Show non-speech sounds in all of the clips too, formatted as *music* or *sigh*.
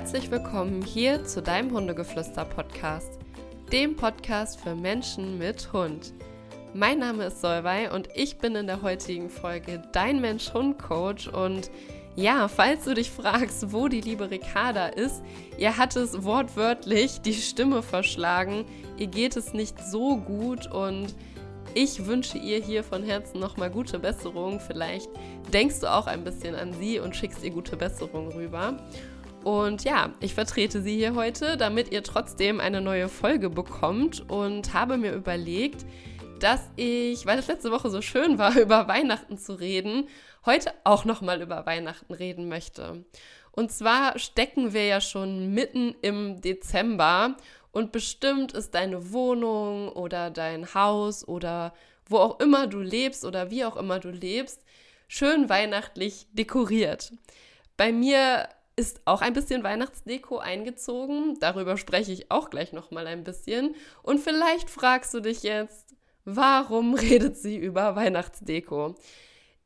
herzlich willkommen hier zu deinem Hundegeflüster-Podcast, dem Podcast für Menschen mit Hund. Mein Name ist Solvay und ich bin in der heutigen Folge dein Mensch-Hund-Coach und ja, falls du dich fragst, wo die liebe Ricarda ist, ihr hat es wortwörtlich die Stimme verschlagen, ihr geht es nicht so gut und ich wünsche ihr hier von Herzen nochmal gute Besserung. Vielleicht denkst du auch ein bisschen an sie und schickst ihr gute Besserung rüber. Und ja, ich vertrete sie hier heute, damit ihr trotzdem eine neue Folge bekommt und habe mir überlegt, dass ich, weil es letzte Woche so schön war, *laughs* über Weihnachten zu reden, heute auch nochmal über Weihnachten reden möchte. Und zwar stecken wir ja schon mitten im Dezember und bestimmt ist deine Wohnung oder dein Haus oder wo auch immer du lebst oder wie auch immer du lebst, schön weihnachtlich dekoriert. Bei mir ist auch ein bisschen Weihnachtsdeko eingezogen. Darüber spreche ich auch gleich noch mal ein bisschen. Und vielleicht fragst du dich jetzt, warum *laughs* redet sie über Weihnachtsdeko?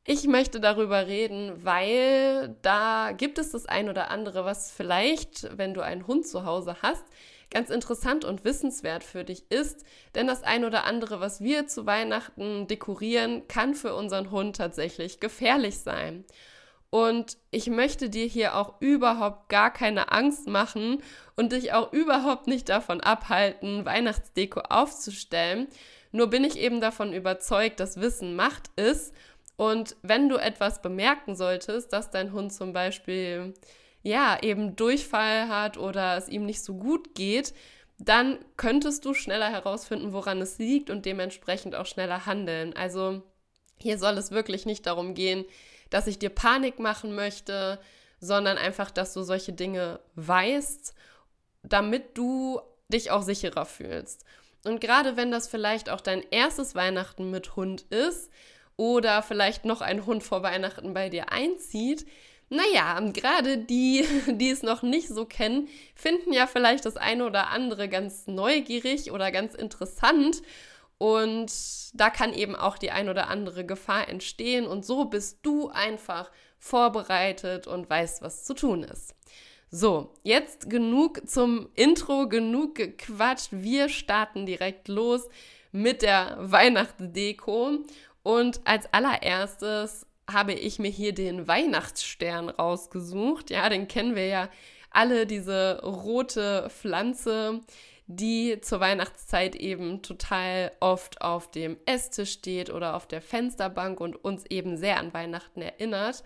Ich möchte darüber reden, weil da gibt es das ein oder andere, was vielleicht, wenn du einen Hund zu Hause hast, ganz interessant und wissenswert für dich ist, denn das ein oder andere, was wir zu Weihnachten dekorieren, kann für unseren Hund tatsächlich gefährlich sein. Und ich möchte dir hier auch überhaupt gar keine Angst machen und dich auch überhaupt nicht davon abhalten, Weihnachtsdeko aufzustellen. Nur bin ich eben davon überzeugt, dass Wissen Macht ist. Und wenn du etwas bemerken solltest, dass dein Hund zum Beispiel ja, eben Durchfall hat oder es ihm nicht so gut geht, dann könntest du schneller herausfinden, woran es liegt und dementsprechend auch schneller handeln. Also hier soll es wirklich nicht darum gehen, dass ich dir Panik machen möchte, sondern einfach, dass du solche Dinge weißt, damit du dich auch sicherer fühlst. Und gerade wenn das vielleicht auch dein erstes Weihnachten mit Hund ist oder vielleicht noch ein Hund vor Weihnachten bei dir einzieht, naja, gerade die, *laughs* die es noch nicht so kennen, finden ja vielleicht das eine oder andere ganz neugierig oder ganz interessant. Und da kann eben auch die ein oder andere Gefahr entstehen. Und so bist du einfach vorbereitet und weißt, was zu tun ist. So, jetzt genug zum Intro, genug gequatscht. Wir starten direkt los mit der Weihnachtsdeko. Und als allererstes habe ich mir hier den Weihnachtsstern rausgesucht. Ja, den kennen wir ja alle, diese rote Pflanze, die zur Weihnachtszeit eben total oft auf dem Esstisch steht oder auf der Fensterbank und uns eben sehr an Weihnachten erinnert.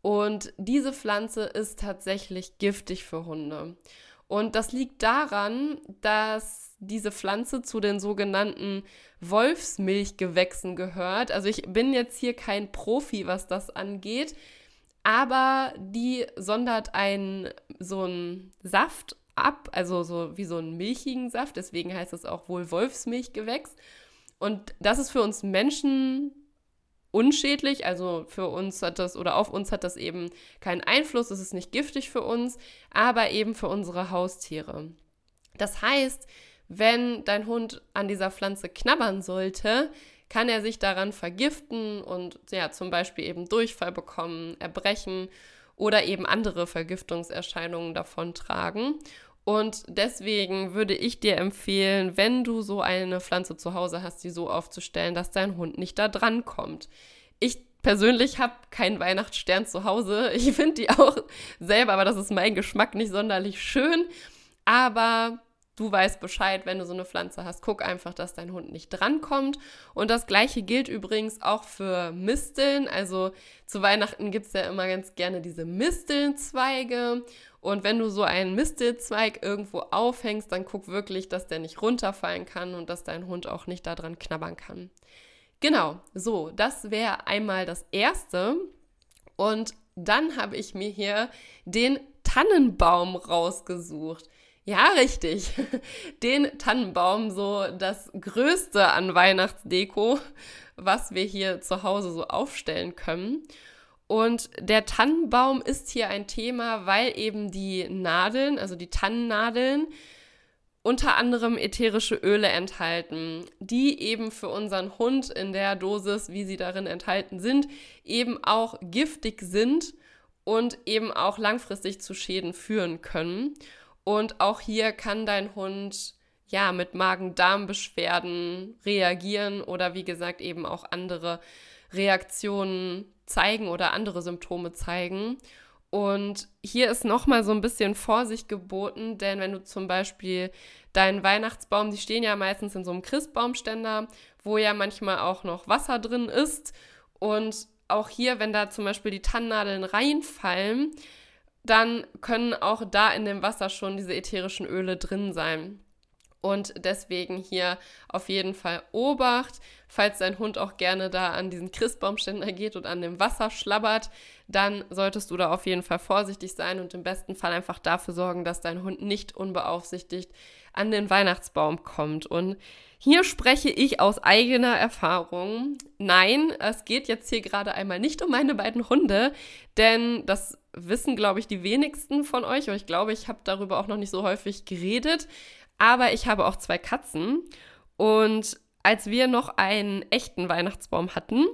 Und diese Pflanze ist tatsächlich giftig für Hunde. Und das liegt daran, dass diese Pflanze zu den sogenannten Wolfsmilchgewächsen gehört. Also ich bin jetzt hier kein Profi, was das angeht, aber die sondert einen so einen Saft ab, also so wie so einen milchigen Saft, deswegen heißt es auch wohl Wolfsmilchgewächs. Und das ist für uns Menschen unschädlich, also für uns hat das oder auf uns hat das eben keinen Einfluss, es ist nicht giftig für uns, aber eben für unsere Haustiere. Das heißt, wenn dein Hund an dieser Pflanze knabbern sollte, kann er sich daran vergiften und ja, zum Beispiel eben Durchfall bekommen, erbrechen oder eben andere Vergiftungserscheinungen davontragen. Und deswegen würde ich dir empfehlen, wenn du so eine Pflanze zu Hause hast, die so aufzustellen, dass dein Hund nicht da dran kommt. Ich persönlich habe keinen Weihnachtsstern zu Hause. *laughs* Ich finde die auch selber, aber das ist mein Geschmack nicht sonderlich schön. Aber du weißt Bescheid, wenn du so eine Pflanze hast. Guck einfach, dass dein Hund nicht drankommt. Und das gleiche gilt übrigens auch für Misteln. Also zu Weihnachten gibt es ja immer ganz gerne diese Mistelnzweige. Und wenn du so einen Mistelzweig irgendwo aufhängst, dann guck wirklich, dass der nicht runterfallen kann und dass dein Hund auch nicht daran knabbern kann. Genau, so, das wäre einmal das Erste. Und dann habe ich mir hier den Tannenbaum rausgesucht. Ja, richtig. *laughs* Den Tannenbaum, so das Größte an Weihnachtsdeko, was wir hier zu Hause so aufstellen können. Und der Tannenbaum ist hier ein Thema, weil eben die Nadeln, also die Tannennadeln, unter anderem ätherische Öle enthalten, die eben für unseren Hund in der Dosis, wie sie darin enthalten sind, eben auch giftig sind und eben auch langfristig zu Schäden führen können. Und auch hier kann dein Hund ja mit Magen-Darm-Beschwerden reagieren oder wie gesagt eben auch andere Reaktionen zeigen oder andere Symptome zeigen. Und hier ist nochmal so ein bisschen Vorsicht geboten, denn wenn du zum Beispiel deinen Weihnachtsbaum, die stehen ja meistens in so einem Christbaumständer, wo ja manchmal auch noch Wasser drin ist. Und auch hier, wenn da zum Beispiel die Tannennadeln reinfallen, dann können auch da in dem Wasser schon diese ätherischen Öle drin sein. Und deswegen hier auf jeden Fall Obacht, falls dein Hund auch gerne da an diesen Christbaumständer geht und an dem Wasser schlabbert, dann solltest du da auf jeden Fall vorsichtig sein und im besten Fall einfach dafür sorgen, dass dein Hund nicht unbeaufsichtigt an den Weihnachtsbaum kommt. Und hier spreche ich aus eigener Erfahrung. Nein, es geht jetzt hier gerade einmal nicht um meine beiden Hunde, denn das wissen, glaube ich, die wenigsten von euch. Und ich glaube, ich habe darüber auch noch nicht so häufig geredet. Aber ich habe auch zwei Katzen. Und als wir noch einen echten Weihnachtsbaum hatten,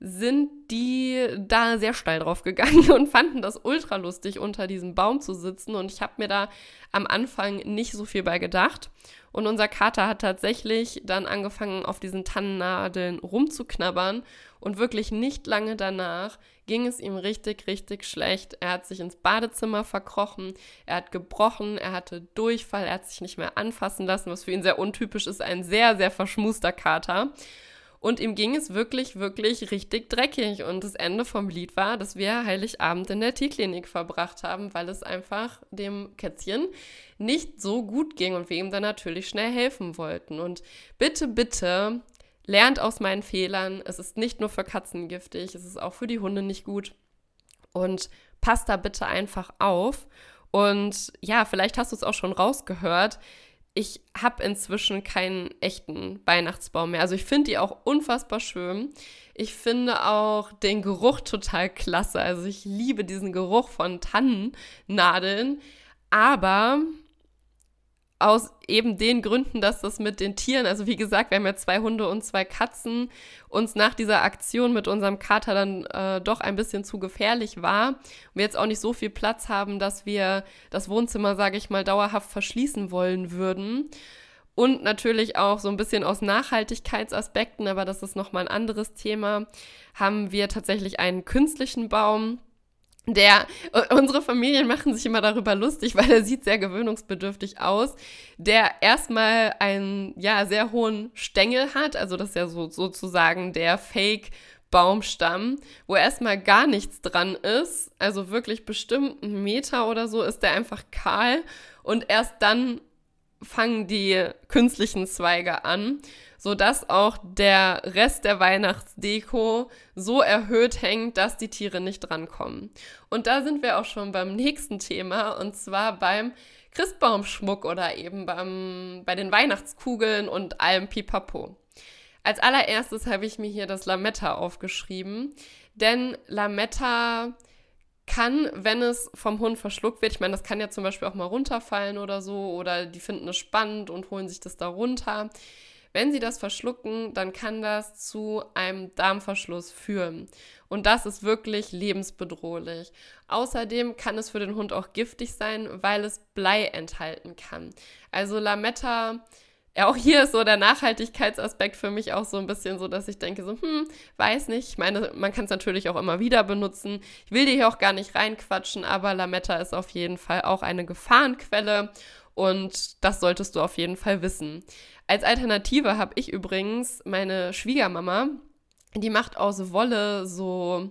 sind die da sehr steil drauf gegangen *laughs* und fanden das ultra lustig, unter diesem Baum zu sitzen. Und ich habe mir da am Anfang nicht so viel bei gedacht. Und unser Kater hat tatsächlich dann angefangen, auf diesen Tannennadeln rumzuknabbern. Und wirklich nicht lange danach ging es ihm richtig, richtig schlecht. Er hat sich ins Badezimmer verkrochen, er hat gebrochen, er hatte Durchfall, er hat sich nicht mehr anfassen lassen, was für ihn sehr untypisch ist. Ein sehr, sehr verschmuster Kater. Und ihm ging es wirklich, wirklich richtig dreckig. Und das Ende vom Lied war, dass wir Heiligabend in der Tierklinik verbracht haben, weil es einfach dem Kätzchen nicht so gut ging und wir ihm dann natürlich schnell helfen wollten. Und bitte, bitte lernt aus meinen Fehlern. Es ist nicht nur für Katzen giftig, es ist auch für die Hunde nicht gut. Und passt da bitte einfach auf. Und ja, vielleicht hast du es auch schon rausgehört ich habe inzwischen keinen echten Weihnachtsbaum mehr. Also ich finde die auch unfassbar schön. Ich finde auch den Geruch total klasse. Also ich liebe diesen Geruch von Tannennadeln. Aber aus eben den Gründen, dass das mit den Tieren, also wie gesagt, wir haben ja zwei Hunde und zwei Katzen, uns nach dieser Aktion mit unserem Kater dann äh, doch ein bisschen zu gefährlich war und wir jetzt auch nicht so viel Platz haben, dass wir das Wohnzimmer, sage ich mal, dauerhaft verschließen wollen würden. Und natürlich auch so ein bisschen aus Nachhaltigkeitsaspekten, aber das ist nochmal ein anderes Thema, haben wir tatsächlich einen künstlichen Baum der, unsere Familien machen sich immer darüber lustig, *laughs* weil er sieht sehr gewöhnungsbedürftig aus, der erstmal einen, ja, sehr hohen Stängel hat, also das ist ja so, sozusagen der Fake Baumstamm, wo erstmal gar nichts dran ist, also wirklich bestimmt einen Meter oder so ist der einfach kahl und erst dann fangen die künstlichen Zweige an sodass auch der Rest der Weihnachtsdeko so erhöht hängt, dass die Tiere nicht drankommen. Und da sind wir auch schon beim nächsten Thema und zwar beim Christbaumschmuck oder eben beim, bei den Weihnachtskugeln und allem Pipapo. Als allererstes habe ich mir hier das Lametta aufgeschrieben, denn Lametta kann, wenn es vom Hund verschluckt wird, ich meine, das kann ja zum Beispiel auch mal runterfallen oder so, oder die finden es spannend und holen sich das da runter. Wenn sie das verschlucken, dann kann das zu einem Darmverschluss führen. Und das ist wirklich lebensbedrohlich. Außerdem kann es für den Hund auch giftig sein, weil es Blei enthalten kann. Also Lametta, ja, auch hier ist so der Nachhaltigkeitsaspekt für mich auch so ein bisschen so, dass ich denke, so, hm, weiß nicht. Ich meine, man kann es natürlich auch immer wieder benutzen. Ich will dir hier auch gar nicht reinquatschen, aber Lametta ist auf jeden Fall auch eine Gefahrenquelle und das solltest du auf jeden Fall wissen. Als Alternative habe ich übrigens meine Schwiegermama, die macht aus Wolle so,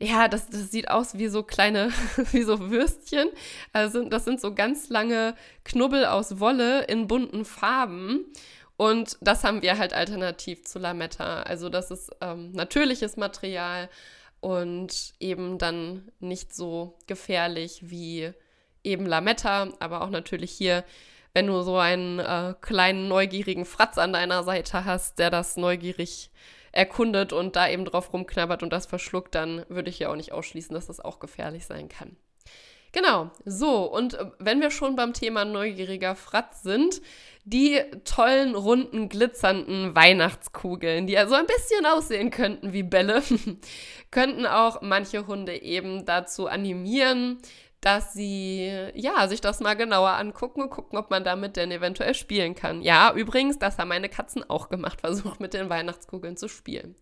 ja, das, das sieht aus wie so kleine, *laughs* wie so Würstchen. Also das sind so ganz lange Knubbel aus Wolle in bunten Farben. Und das haben wir halt alternativ zu Lametta. Also das ist ähm, natürliches Material und eben dann nicht so gefährlich wie eben Lametta, aber auch natürlich hier wenn du so einen äh, kleinen neugierigen Fratz an deiner Seite hast, der das neugierig erkundet und da eben drauf rumknabbert und das verschluckt, dann würde ich ja auch nicht ausschließen, dass das auch gefährlich sein kann. Genau, so, und äh, wenn wir schon beim Thema neugieriger Fratz sind, die tollen, runden, glitzernden Weihnachtskugeln, die ja so ein bisschen aussehen könnten wie Bälle, *laughs* könnten auch manche Hunde eben dazu animieren, dass sie ja sich das mal genauer angucken und gucken, ob man damit denn eventuell spielen kann. Ja, übrigens, das haben meine Katzen auch gemacht, *laughs* versucht mit den Weihnachtskugeln zu spielen.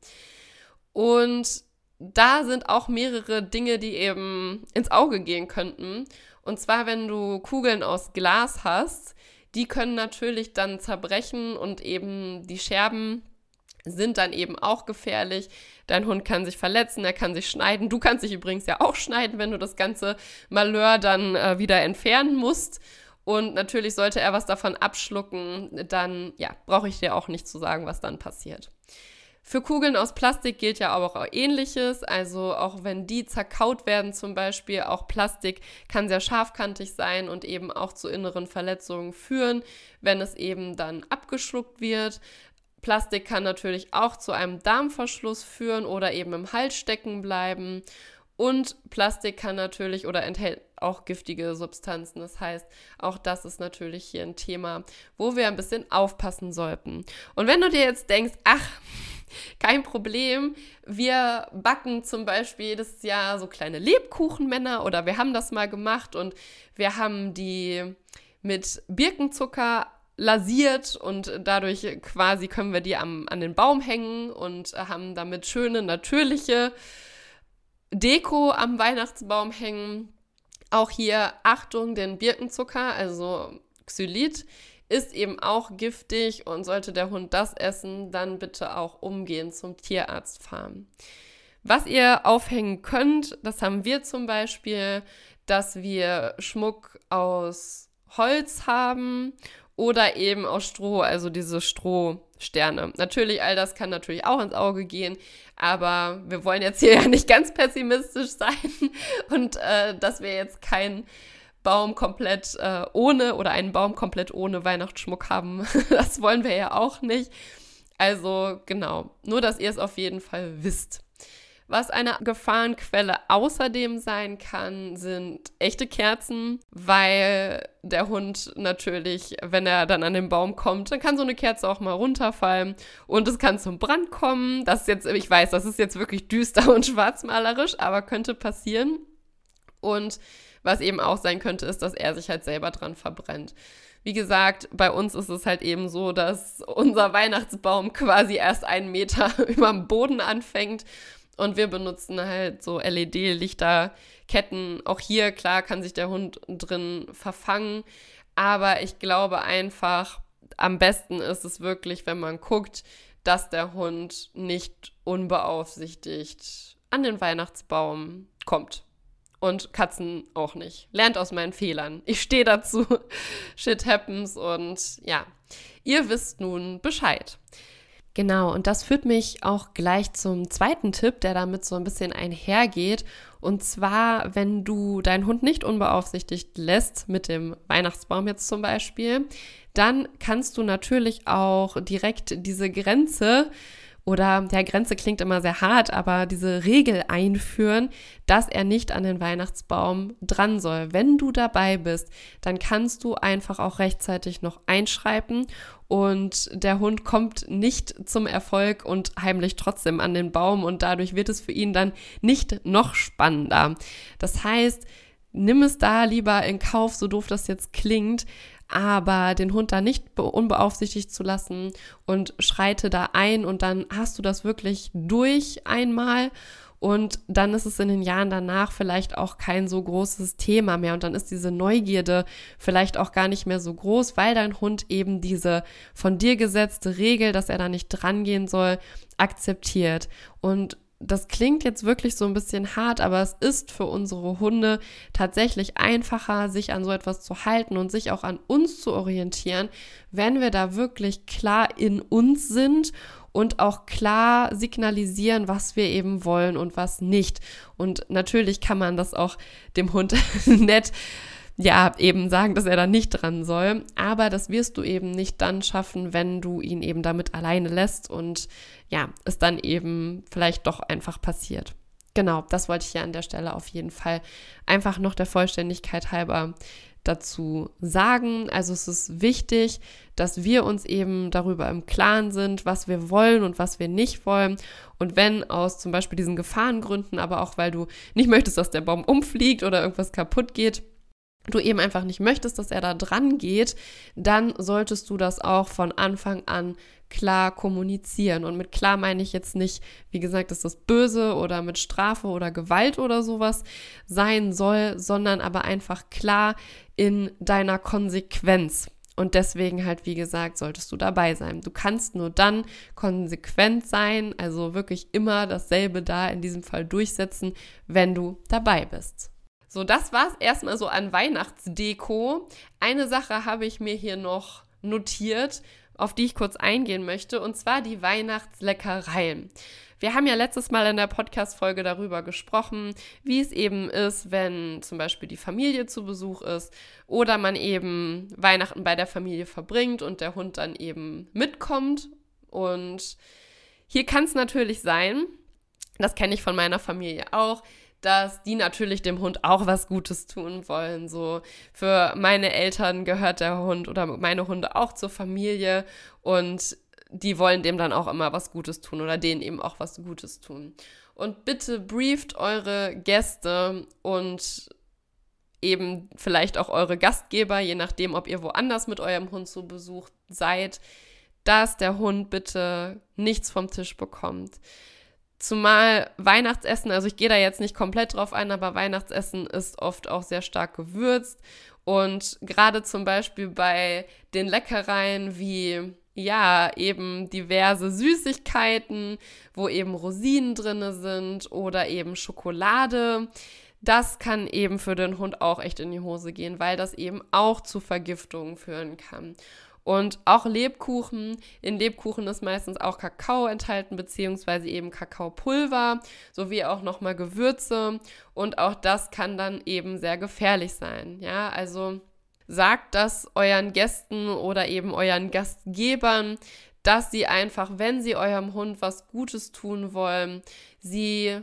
Und da sind auch mehrere Dinge, die eben ins Auge gehen könnten. Und zwar, wenn du Kugeln aus Glas hast, die können natürlich dann zerbrechen und eben die Scherben sind dann eben auch gefährlich. Dein Hund kann sich verletzen, er kann sich schneiden. Du kannst dich übrigens ja auch schneiden, wenn du das ganze Malheur dann äh, wieder entfernen musst. Und natürlich sollte er was davon abschlucken, dann ja, brauche ich dir auch nicht zu sagen, was dann passiert. Für Kugeln aus Plastik gilt ja aber auch ähnliches. Also auch wenn die zerkaut werden zum Beispiel, auch Plastik kann sehr scharfkantig sein und eben auch zu inneren Verletzungen führen, wenn es eben dann abgeschluckt wird. Plastik kann natürlich auch zu einem Darmverschluss führen oder eben im Hals stecken bleiben. Und Plastik kann natürlich oder enthält auch giftige Substanzen. Das heißt, auch das ist natürlich hier ein Thema, wo wir ein bisschen aufpassen sollten. Und wenn du dir jetzt denkst, ach, *laughs* kein Problem. Wir backen zum Beispiel jedes Jahr so kleine Lebkuchenmänner oder wir haben das mal gemacht und wir haben die mit Birkenzucker lasiert und dadurch quasi können wir die am, an den Baum hängen und haben damit schöne, natürliche Deko am Weihnachtsbaum hängen. Auch hier Achtung, den Birkenzucker, also Xylit, ist eben auch giftig und sollte der Hund das essen, dann bitte auch umgehend zum Tierarzt fahren. Was ihr aufhängen könnt, das haben wir zum Beispiel, dass wir Schmuck aus Holz haben oder eben aus Stroh, also diese Strohsterne. Natürlich, all das kann natürlich auch ins Auge gehen, aber wir wollen jetzt hier *laughs* ja nicht ganz pessimistisch sein und äh, dass wir jetzt kein Baum komplett äh, ohne oder einen Baum komplett ohne Weihnachtsschmuck haben. *laughs* das wollen wir ja auch nicht. Also genau, nur dass ihr es auf jeden Fall wisst. Was eine Gefahrenquelle außerdem sein kann, sind echte Kerzen, weil der Hund natürlich, wenn er dann an den Baum kommt, dann kann so eine Kerze auch mal runterfallen und es kann zum Brand kommen. Das ist jetzt, ich weiß, das ist jetzt wirklich düster und schwarzmalerisch, aber könnte passieren. Und was eben auch sein könnte, ist, dass er sich halt selber dran verbrennt. Wie gesagt, bei uns ist es halt eben so, dass unser Weihnachtsbaum *laughs* quasi erst einen Meter *laughs* über dem Boden anfängt. Und wir benutzen halt so LED-Lichterketten. Auch hier, klar, kann sich der Hund drin verfangen. Aber ich glaube einfach, am besten ist es wirklich, wenn man guckt, dass der Hund nicht unbeaufsichtigt an den Weihnachtsbaum kommt und Katzen auch nicht. Lernt aus meinen Fehlern. Ich stehe dazu. *laughs* Shit happens und ja, ihr wisst nun Bescheid. Genau, und das führt mich auch gleich zum zweiten Tipp, der damit so ein bisschen einhergeht. Und zwar, wenn du deinen Hund nicht unbeaufsichtigt lässt, mit dem Weihnachtsbaum jetzt zum Beispiel, dann kannst du natürlich auch direkt diese Grenze oder der Grenze klingt immer sehr hart, aber diese Regel einführen, dass er nicht an den Weihnachtsbaum dran soll. Wenn du dabei bist, dann kannst du einfach auch rechtzeitig noch einschreiben und der Hund kommt nicht zum Erfolg und heimlich trotzdem an den Baum und dadurch wird es für ihn dann nicht noch spannender. Das heißt, nimm es da lieber in Kauf, so doof das jetzt klingt, aber den Hund da nicht unbeaufsichtigt zu lassen und schreite da ein und dann hast du das wirklich durch einmal und dann ist es in den Jahren danach vielleicht auch kein so großes Thema mehr und dann ist diese Neugierde vielleicht auch gar nicht mehr so groß, weil dein Hund eben diese von dir gesetzte Regel, dass er da nicht dran gehen soll, akzeptiert. Und das klingt jetzt wirklich so ein bisschen hart, aber es ist für unsere Hunde tatsächlich einfacher, sich an so etwas zu halten und sich auch an uns zu orientieren, wenn wir da wirklich klar in uns sind und auch klar signalisieren, was wir eben wollen und was nicht. Und natürlich kann man das auch dem Hund *laughs* nett ja, eben sagen, dass er da nicht dran soll. Aber das wirst du eben nicht dann schaffen, wenn du ihn eben damit alleine lässt und ja, es dann eben vielleicht doch einfach passiert. genau, das wollte ich ja an der Stelle auf jeden Fall einfach noch der Vollständigkeit halber dazu sagen. Also es ist wichtig, dass wir uns eben darüber im Klaren sind, was wir wollen und was wir nicht wollen. Und wenn aus zum Beispiel diesen Gefahrengründen, aber auch weil du nicht möchtest, dass der Baum umfliegt oder irgendwas kaputt geht, du eben einfach nicht möchtest, dass er da dran geht, dann solltest du das auch von Anfang an klar kommunizieren. Und mit klar meine ich jetzt nicht, wie gesagt, dass das böse oder mit Strafe oder Gewalt oder sowas sein soll, sondern aber einfach klar in deiner Konsequenz. Und deswegen halt, wie gesagt, solltest du dabei sein. Du kannst nur dann konsequent sein, also wirklich immer dasselbe da in diesem Fall durchsetzen, wenn du dabei bist. So, das war es erstmal so an Weihnachtsdeko. Eine Sache habe ich mir hier noch notiert, auf die ich kurz eingehen möchte, und zwar die Weihnachtsleckereien. Wir haben ja letztes Mal in der Podcast-Folge darüber gesprochen, wie es eben ist, wenn zum Beispiel die Familie zu Besuch ist oder man eben Weihnachten bei der Familie verbringt und der Hund dann eben mitkommt. Und hier kann es natürlich sein, das kenne ich von meiner Familie auch, dass die natürlich dem Hund auch was Gutes tun wollen. So für meine Eltern gehört der Hund oder meine Hunde auch zur Familie und die wollen dem dann auch immer was Gutes tun oder denen eben auch was Gutes tun. Und bitte brieft eure Gäste und eben vielleicht auch eure Gastgeber, je nachdem, ob ihr woanders mit eurem Hund zu Besuch seid, dass der Hund bitte nichts vom Tisch bekommt. Zumal Weihnachtsessen, also ich gehe da jetzt nicht komplett drauf ein, aber Weihnachtsessen ist oft auch sehr stark gewürzt. Und gerade zum Beispiel bei den Leckereien wie ja, eben diverse Süßigkeiten, wo eben Rosinen drin sind oder eben Schokolade. Das kann eben für den Hund auch echt in die Hose gehen, weil das eben auch zu Vergiftungen führen kann. Und auch Lebkuchen. In Lebkuchen ist meistens auch Kakao enthalten, beziehungsweise eben Kakaopulver, sowie auch nochmal Gewürze. Und auch das kann dann eben sehr gefährlich sein. Ja, also sagt das euren Gästen oder eben euren Gastgebern, dass sie einfach, wenn sie eurem Hund was Gutes tun wollen, sie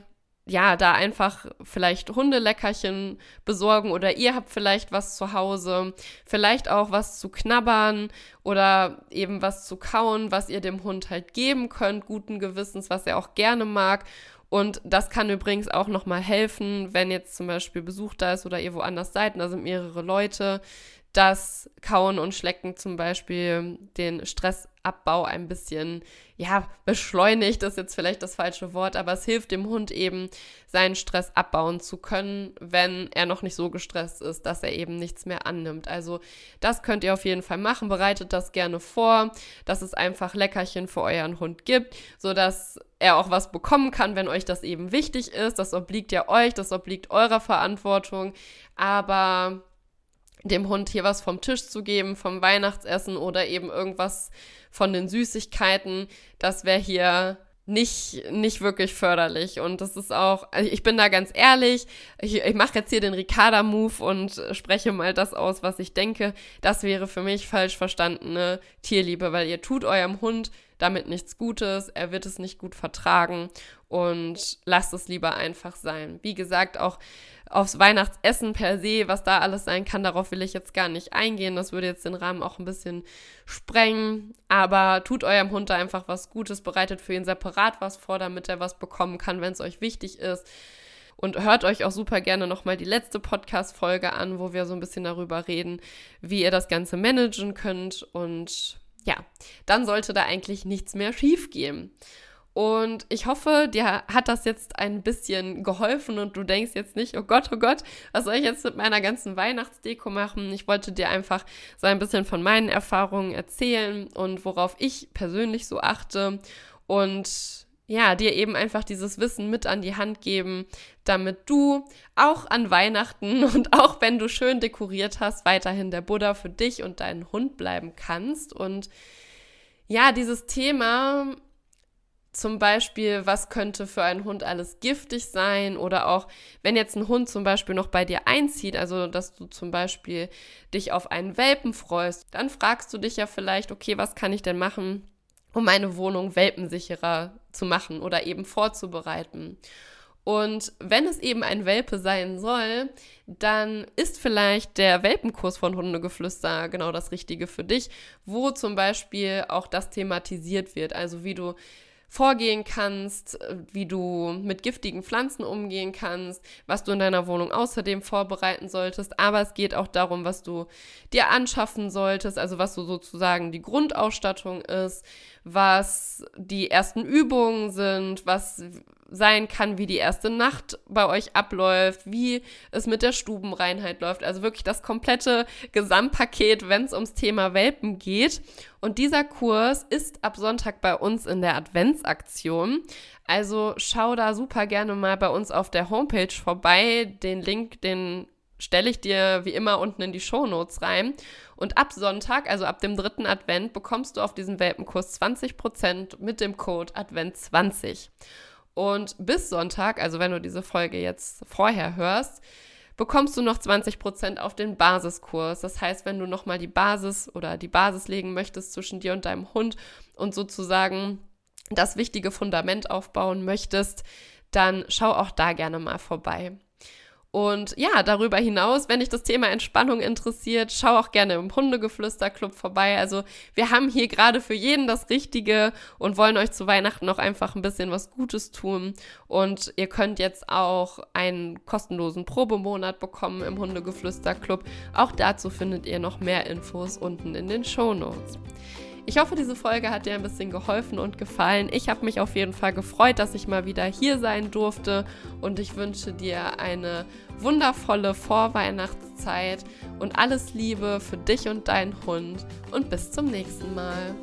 ja, da einfach vielleicht Hundeleckerchen besorgen oder ihr habt vielleicht was zu Hause, vielleicht auch was zu knabbern oder eben was zu kauen, was ihr dem Hund halt geben könnt, guten Gewissens, was er auch gerne mag. Und das kann übrigens auch nochmal helfen, wenn jetzt zum Beispiel Besuch da ist oder ihr woanders seid und da sind mehrere Leute, dass Kauen und Schlecken zum Beispiel den Stressabbau ein bisschen, ja, beschleunigt, ist jetzt vielleicht das falsche Wort, aber es hilft dem Hund eben, seinen Stress abbauen zu können, wenn er noch nicht so gestresst ist, dass er eben nichts mehr annimmt. Also das könnt ihr auf jeden Fall machen, bereitet das gerne vor, dass es einfach Leckerchen für euren Hund gibt, sodass er auch was bekommen kann, wenn euch das eben wichtig ist. Das obliegt ja euch, das obliegt eurer Verantwortung, aber dem Hund hier was vom Tisch zu geben, vom Weihnachtsessen oder eben irgendwas von den Süßigkeiten, das wäre hier nicht, nicht wirklich förderlich. Und das ist auch, also ich bin da ganz ehrlich, ich, ich mache jetzt hier den Ricarda-Move und spreche mal das aus, was ich denke. Das wäre für mich falsch verstandene Tierliebe, weil ihr tut eurem Hund damit nichts Gutes, er wird es nicht gut vertragen und lasst es lieber einfach sein. Wie gesagt, auch aufs Weihnachtsessen per se, was da alles sein kann, darauf will ich jetzt gar nicht eingehen. Das würde jetzt den Rahmen auch ein bisschen sprengen. Aber tut eurem Hund da einfach was Gutes, bereitet für ihn separat was vor, damit er was bekommen kann, wenn es euch wichtig ist. Und hört euch auch super gerne nochmal die letzte Podcast-Folge an, wo wir so ein bisschen darüber reden, wie ihr das Ganze managen könnt. Und ja, dann sollte da eigentlich nichts mehr schief gehen. Und ich hoffe, dir hat das jetzt ein bisschen geholfen und du denkst jetzt nicht, oh Gott, oh Gott, was soll ich jetzt mit meiner ganzen Weihnachtsdeko machen? Ich wollte dir einfach so ein bisschen von meinen Erfahrungen erzählen und worauf ich persönlich so achte und ja, dir eben einfach dieses Wissen mit an die Hand geben, damit du auch an Weihnachten *laughs* und auch wenn du schön dekoriert hast, weiterhin der Buddha für dich und deinen Hund bleiben kannst. Und ja, dieses Thema zum Beispiel, was könnte für einen Hund alles giftig sein oder auch, wenn jetzt ein Hund zum Beispiel noch bei dir einzieht, also dass du zum Beispiel dich auf einen Welpen freust, dann fragst du dich ja vielleicht, okay, was kann ich denn machen, um meine Wohnung welpensicherer zu machen oder eben vorzubereiten. Und wenn es eben ein Welpe sein soll, dann ist vielleicht der Welpenkurs von Hundegeflüster genau das Richtige für dich, wo zum Beispiel auch das thematisiert wird. Also wie du vorgehen kannst, wie du mit giftigen Pflanzen umgehen kannst, was du in deiner Wohnung außerdem vorbereiten solltest. Aber es geht auch darum, was du dir anschaffen solltest, also was so sozusagen die Grundausstattung ist, was die ersten Übungen sind, was sein kann, wie die erste Nacht bei euch abläuft, wie es mit der Stubenreinheit läuft. Also wirklich das komplette Gesamtpaket, wenn es ums Thema Welpen geht. Und dieser Kurs ist ab Sonntag bei uns in der Adventsaktion. Also schau da super gerne mal bei uns auf der Homepage vorbei. Den Link, den stelle ich dir wie immer unten in die Show Notes rein. Und ab Sonntag, also ab dem dritten Advent, bekommst du auf diesem Welpenkurs 20% mit dem Code Advent20. Und bis Sonntag, also wenn du diese Folge jetzt vorher hörst, bekommst du noch 20% auf den Basiskurs. Das heißt, wenn du nochmal die Basis oder die Basis legen möchtest zwischen dir und deinem Hund und sozusagen das wichtige Fundament aufbauen möchtest, dann schau auch da gerne mal vorbei. Und ja, darüber hinaus, wenn dich das Thema Entspannung interessiert, schau auch gerne im Hundegeflüster-Club vorbei. Also wir haben hier gerade für jeden das Richtige und wollen euch zu Weihnachten noch einfach ein bisschen was Gutes tun. Und ihr könnt jetzt auch einen kostenlosen Probemonat bekommen im Hundegeflüster-Club. Auch dazu findet ihr noch mehr Infos unten in den Show Notes. Ich hoffe, diese Folge hat dir ein bisschen geholfen und gefallen. Ich habe mich auf jeden Fall gefreut, dass ich mal wieder hier sein durfte und ich wünsche dir eine wundervolle Vorweihnachtszeit und alles Liebe für dich und deinen Hund und bis zum nächsten Mal.